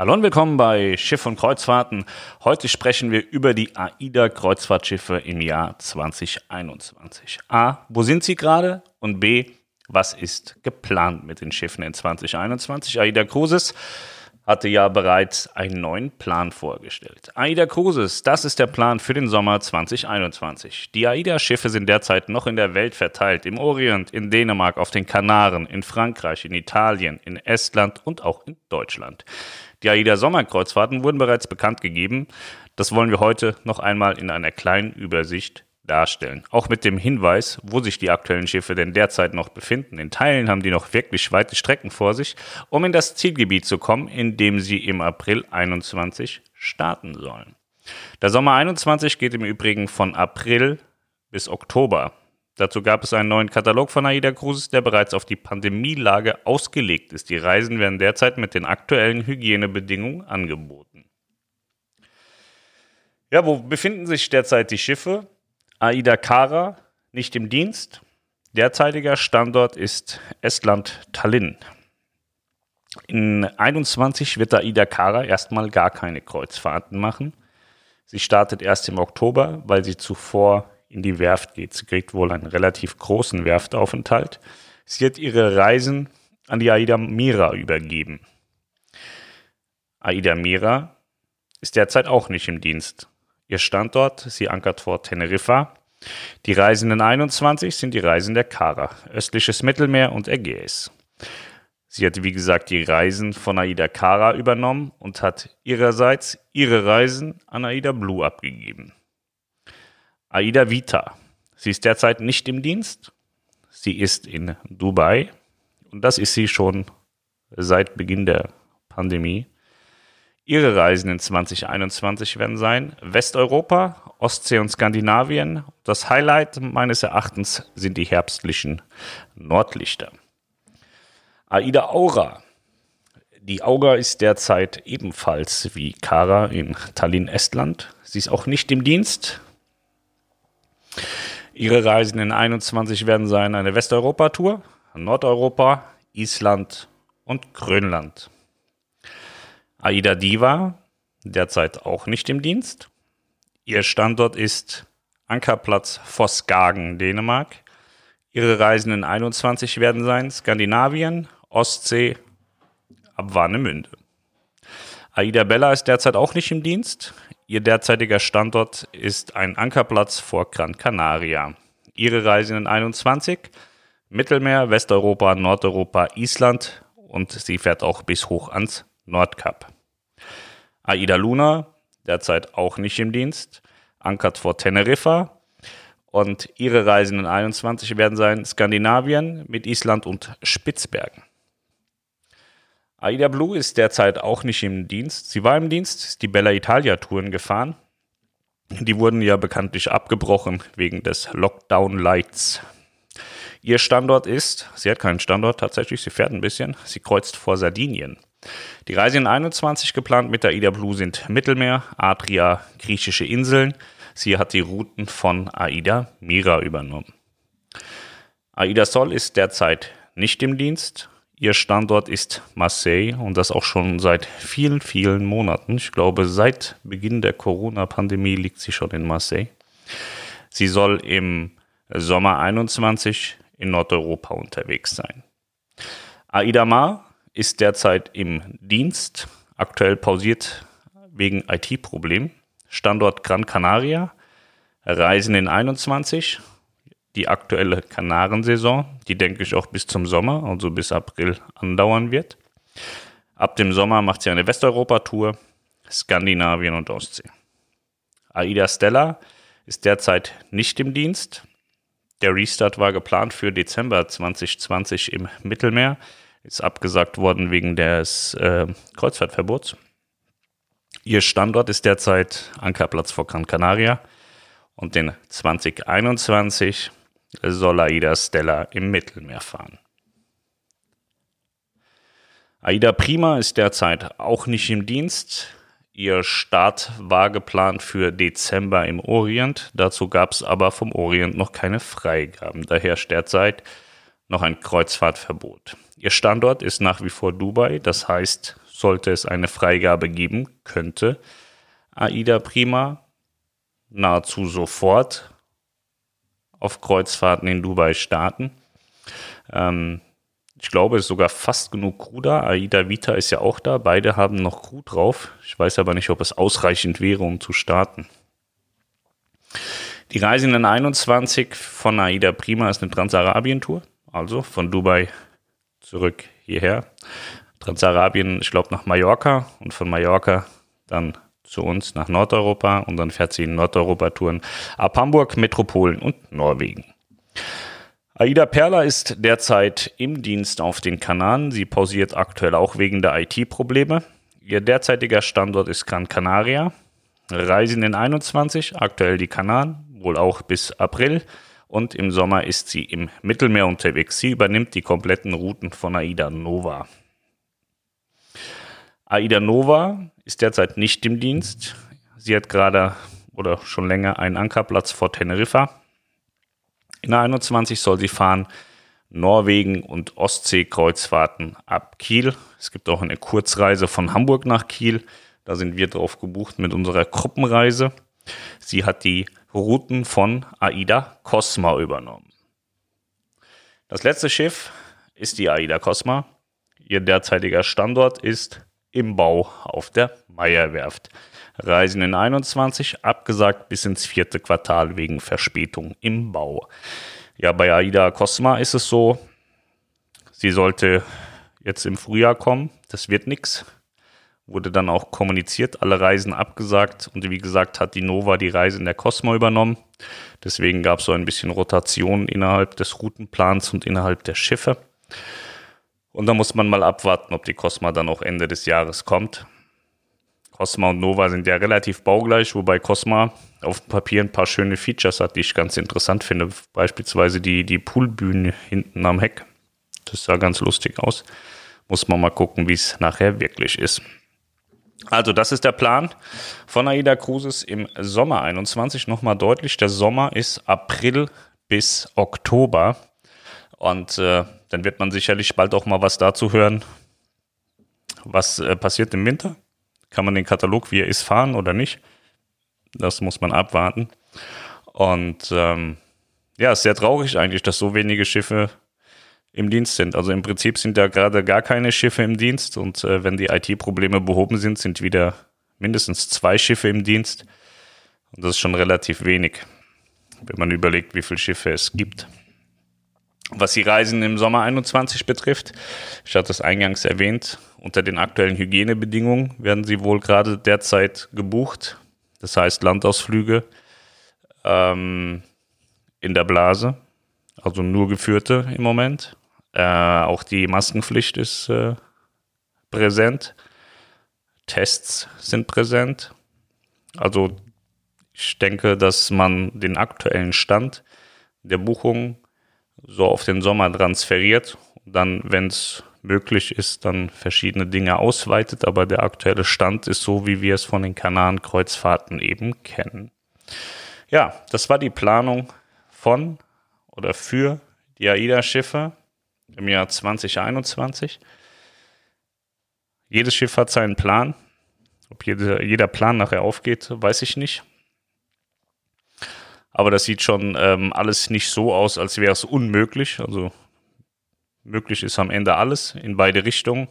Hallo und willkommen bei Schiff und Kreuzfahrten. Heute sprechen wir über die AIDA-Kreuzfahrtschiffe im Jahr 2021. A. Wo sind sie gerade? Und B. Was ist geplant mit den Schiffen in 2021? AIDA Cruises hatte ja bereits einen neuen Plan vorgestellt. AIDA Cruises, das ist der Plan für den Sommer 2021. Die AIDA-Schiffe sind derzeit noch in der Welt verteilt, im Orient, in Dänemark, auf den Kanaren, in Frankreich, in Italien, in Estland und auch in Deutschland. Die AIDA Sommerkreuzfahrten wurden bereits bekannt gegeben. Das wollen wir heute noch einmal in einer kleinen Übersicht darstellen. Auch mit dem Hinweis, wo sich die aktuellen Schiffe denn derzeit noch befinden. In Teilen haben die noch wirklich weite Strecken vor sich, um in das Zielgebiet zu kommen, in dem sie im April 21 starten sollen. Der Sommer 21 geht im Übrigen von April bis Oktober. Dazu gab es einen neuen Katalog von AIDA Cruises, der bereits auf die Pandemielage ausgelegt ist. Die Reisen werden derzeit mit den aktuellen Hygienebedingungen angeboten. Ja, wo befinden sich derzeit die Schiffe? Aida Kara nicht im Dienst. Derzeitiger Standort ist Estland Tallinn. In 21 wird Aida Kara erstmal gar keine Kreuzfahrten machen. Sie startet erst im Oktober, weil sie zuvor in die Werft geht. Sie kriegt wohl einen relativ großen Werftaufenthalt. Sie hat ihre Reisen an die Aida Mira übergeben. Aida Mira ist derzeit auch nicht im Dienst. Ihr Standort, sie ankert vor Teneriffa. Die Reisenden 21 sind die Reisen der Kara, östliches Mittelmeer und Ägäis. Sie hat, wie gesagt, die Reisen von Aida Kara übernommen und hat ihrerseits ihre Reisen an Aida Blue abgegeben. Aida Vita. Sie ist derzeit nicht im Dienst. Sie ist in Dubai und das ist sie schon seit Beginn der Pandemie. Ihre Reisen in 2021 werden sein Westeuropa, Ostsee und Skandinavien. Das Highlight meines Erachtens sind die herbstlichen Nordlichter. Aida Aura. Die Aura ist derzeit ebenfalls wie Kara in Tallinn, Estland. Sie ist auch nicht im Dienst. Ihre Reisen in 21 werden sein eine Westeuropa-Tour, Nordeuropa, Island und Grönland. Aida Diva, derzeit auch nicht im Dienst. Ihr Standort ist Ankerplatz Vosgagen, Dänemark. Ihre Reisen in 21 werden sein Skandinavien, Ostsee, ab Warnemünde. Aida Bella ist derzeit auch nicht im Dienst. Ihr derzeitiger Standort ist ein Ankerplatz vor Gran Canaria. Ihre Reisen in 21 Mittelmeer, Westeuropa, Nordeuropa, Island und sie fährt auch bis hoch ans Nordkap. Aida Luna, derzeit auch nicht im Dienst, ankert vor Teneriffa. Und ihre Reisen in 21 werden sein Skandinavien mit Island und Spitzbergen. Aida Blue ist derzeit auch nicht im Dienst. Sie war im Dienst, ist die Bella Italia Touren gefahren. Die wurden ja bekanntlich abgebrochen wegen des Lockdown Lights. Ihr Standort ist, sie hat keinen Standort tatsächlich, sie fährt ein bisschen, sie kreuzt vor Sardinien. Die Reise in 21 geplant mit der Aida Blue sind Mittelmeer, Adria, griechische Inseln. Sie hat die Routen von Aida Mira übernommen. Aida Sol ist derzeit nicht im Dienst. Ihr Standort ist Marseille und das auch schon seit vielen, vielen Monaten. Ich glaube, seit Beginn der Corona-Pandemie liegt sie schon in Marseille. Sie soll im Sommer 21 in Nordeuropa unterwegs sein. Aida Mar ist derzeit im Dienst, aktuell pausiert wegen IT-Problemen. Standort Gran Canaria, Reisen in 21, die aktuelle Kanarensaison, die denke ich auch bis zum Sommer, also bis April andauern wird. Ab dem Sommer macht sie eine Westeuropa-Tour, Skandinavien und Ostsee. Aida Stella ist derzeit nicht im Dienst. Der Restart war geplant für Dezember 2020 im Mittelmeer ist abgesagt worden wegen des äh, Kreuzfahrtverbots. Ihr Standort ist derzeit Ankerplatz vor Gran Canaria und in 2021 soll Aida Stella im Mittelmeer fahren. Aida Prima ist derzeit auch nicht im Dienst. Ihr Start war geplant für Dezember im Orient. Dazu gab es aber vom Orient noch keine Freigaben. Daher derzeit noch ein Kreuzfahrtverbot. Ihr Standort ist nach wie vor Dubai, das heißt sollte es eine Freigabe geben, könnte AIDA Prima nahezu sofort auf Kreuzfahrten in Dubai starten. Ähm, ich glaube, es ist sogar fast genug Crew da. Aida Vita ist ja auch da. Beide haben noch Crew drauf. Ich weiß aber nicht, ob es ausreichend wäre, um zu starten. Die Reisenden 21 von Aida Prima ist eine Transarabien-Tour. Also von Dubai zurück hierher. Transarabien, ich glaube, nach Mallorca und von Mallorca dann zu uns nach Nordeuropa und dann fährt sie in Nordeuropa-Touren ab Hamburg, Metropolen und Norwegen. Aida Perla ist derzeit im Dienst auf den Kanaren. Sie pausiert aktuell auch wegen der IT-Probleme. Ihr derzeitiger Standort ist Gran Canaria. Reisen in 21, aktuell die Kanaren, wohl auch bis April. Und im Sommer ist sie im Mittelmeer unterwegs. Sie übernimmt die kompletten Routen von Aida Nova. Aida Nova ist derzeit nicht im Dienst. Sie hat gerade oder schon länger einen Ankerplatz vor Teneriffa. In der 21 soll sie fahren Norwegen und Ostsee-Kreuzfahrten ab Kiel. Es gibt auch eine Kurzreise von Hamburg nach Kiel. Da sind wir drauf gebucht mit unserer Gruppenreise. Sie hat die Routen von Aida Cosma übernommen. Das letzte Schiff ist die Aida Cosma. Ihr derzeitiger Standort ist im Bau auf der Meierwerft. Reisen in 21 abgesagt bis ins vierte Quartal wegen Verspätung im Bau. Ja, bei Aida Cosma ist es so, sie sollte jetzt im Frühjahr kommen. Das wird nichts. Wurde dann auch kommuniziert, alle Reisen abgesagt. Und wie gesagt, hat die Nova die Reisen der Cosma übernommen. Deswegen gab es so ein bisschen Rotation innerhalb des Routenplans und innerhalb der Schiffe. Und da muss man mal abwarten, ob die Cosma dann auch Ende des Jahres kommt. Cosma und Nova sind ja relativ baugleich, wobei Cosma auf dem Papier ein paar schöne Features hat, die ich ganz interessant finde. Beispielsweise die, die Poolbühne hinten am Heck. Das sah ganz lustig aus. Muss man mal gucken, wie es nachher wirklich ist. Also, das ist der Plan von AIDA Cruises im Sommer 21. Nochmal deutlich, der Sommer ist April bis Oktober. Und äh, dann wird man sicherlich bald auch mal was dazu hören, was äh, passiert im Winter. Kann man den Katalog, wie er ist, fahren oder nicht? Das muss man abwarten. Und ähm, ja, ist sehr traurig eigentlich, dass so wenige Schiffe im Dienst sind. Also im Prinzip sind da gerade gar keine Schiffe im Dienst und äh, wenn die IT-Probleme behoben sind, sind wieder mindestens zwei Schiffe im Dienst. Und das ist schon relativ wenig, wenn man überlegt, wie viele Schiffe es gibt. Was die Reisen im Sommer 21 betrifft, ich hatte es eingangs erwähnt, unter den aktuellen Hygienebedingungen werden sie wohl gerade derzeit gebucht. Das heißt Landausflüge ähm, in der Blase, also nur geführte im Moment. Äh, auch die Maskenpflicht ist äh, präsent. Tests sind präsent. Also ich denke, dass man den aktuellen Stand der Buchung so auf den Sommer transferiert und dann, wenn es möglich ist, dann verschiedene Dinge ausweitet. Aber der aktuelle Stand ist so, wie wir es von den Kanarenkreuzfahrten eben kennen. Ja, das war die Planung von oder für die AIDA-Schiffe im Jahr 2021. Jedes Schiff hat seinen Plan. Ob jede, jeder Plan nachher aufgeht, weiß ich nicht. Aber das sieht schon ähm, alles nicht so aus, als wäre es unmöglich. Also möglich ist am Ende alles in beide Richtungen.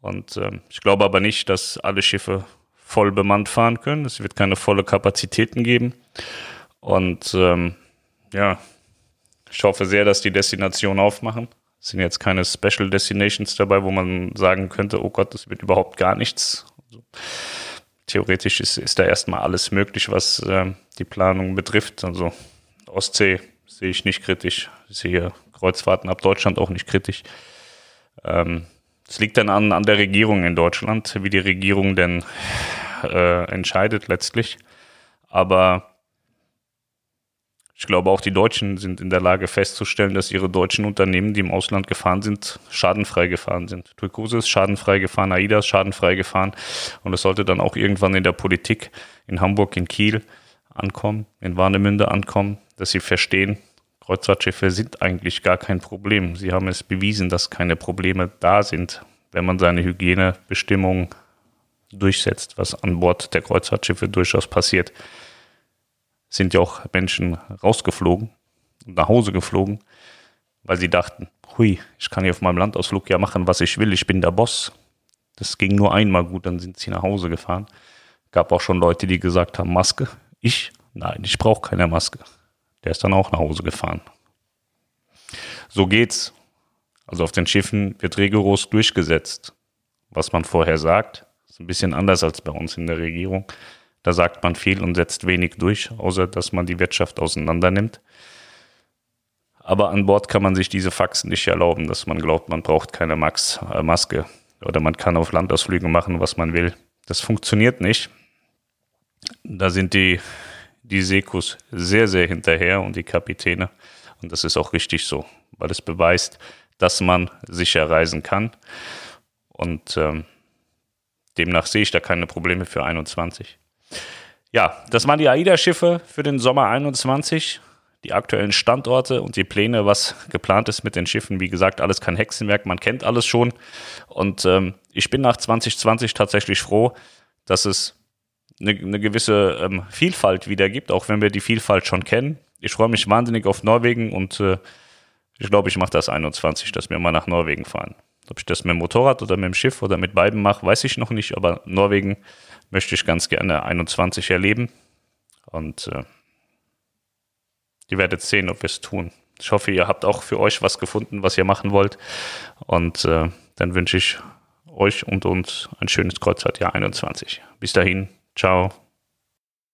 Und ähm, ich glaube aber nicht, dass alle Schiffe voll bemannt fahren können. Es wird keine volle Kapazitäten geben. Und ähm, ja, ich hoffe sehr, dass die Destinationen aufmachen. Es sind jetzt keine Special Destinations dabei, wo man sagen könnte, oh Gott, das wird überhaupt gar nichts. Also, theoretisch ist, ist da erstmal alles möglich, was äh, die Planung betrifft. Also Ostsee sehe ich nicht kritisch. Ich sehe Kreuzfahrten ab Deutschland auch nicht kritisch. Ähm, es liegt dann an, an der Regierung in Deutschland, wie die Regierung denn äh, entscheidet letztlich. Aber ich glaube, auch die Deutschen sind in der Lage festzustellen, dass ihre deutschen Unternehmen, die im Ausland gefahren sind, schadenfrei gefahren sind. Turkose ist schadenfrei gefahren, AIDA ist schadenfrei gefahren. Und es sollte dann auch irgendwann in der Politik in Hamburg, in Kiel ankommen, in Warnemünde ankommen, dass sie verstehen, Kreuzfahrtschiffe sind eigentlich gar kein Problem. Sie haben es bewiesen, dass keine Probleme da sind. wenn man seine Hygienebestimmungen durchsetzt, was an Bord der Kreuzfahrtschiffe durchaus passiert, sind ja auch Menschen rausgeflogen und nach Hause geflogen, weil sie dachten, hui, ich kann hier auf meinem Landausflug ja machen, was ich will, ich bin der Boss. Das ging nur einmal gut, dann sind sie nach Hause gefahren. Gab auch schon Leute, die gesagt haben, Maske. Ich? Nein, ich brauche keine Maske. Der ist dann auch nach Hause gefahren. So geht's. Also auf den Schiffen wird rigoros durchgesetzt. Was man vorher sagt, ist ein bisschen anders als bei uns in der Regierung. Da sagt man viel und setzt wenig durch, außer dass man die Wirtschaft auseinander nimmt. Aber an Bord kann man sich diese Faxen nicht erlauben, dass man glaubt, man braucht keine Max, äh, Maske oder man kann auf Landausflügen machen, was man will. Das funktioniert nicht. Da sind die, die Sekus sehr, sehr hinterher und die Kapitäne. Und das ist auch richtig so, weil es beweist, dass man sicher reisen kann. Und ähm, demnach sehe ich da keine Probleme für 21. Ja, das waren die AIDA-Schiffe für den Sommer 21. Die aktuellen Standorte und die Pläne, was geplant ist mit den Schiffen. Wie gesagt, alles kein Hexenwerk, man kennt alles schon. Und ähm, ich bin nach 2020 tatsächlich froh, dass es eine, eine gewisse ähm, Vielfalt wieder gibt, auch wenn wir die Vielfalt schon kennen. Ich freue mich wahnsinnig auf Norwegen und äh, ich glaube, ich mache das 21, dass wir mal nach Norwegen fahren. Ob ich das mit dem Motorrad oder mit dem Schiff oder mit beiden mache, weiß ich noch nicht, aber Norwegen möchte ich ganz gerne 21 erleben. Und äh, ihr werdet sehen, ob wir es tun. Ich hoffe, ihr habt auch für euch was gefunden, was ihr machen wollt. Und äh, dann wünsche ich euch und uns ein schönes Kreuzfahrtjahr 21. Bis dahin, ciao.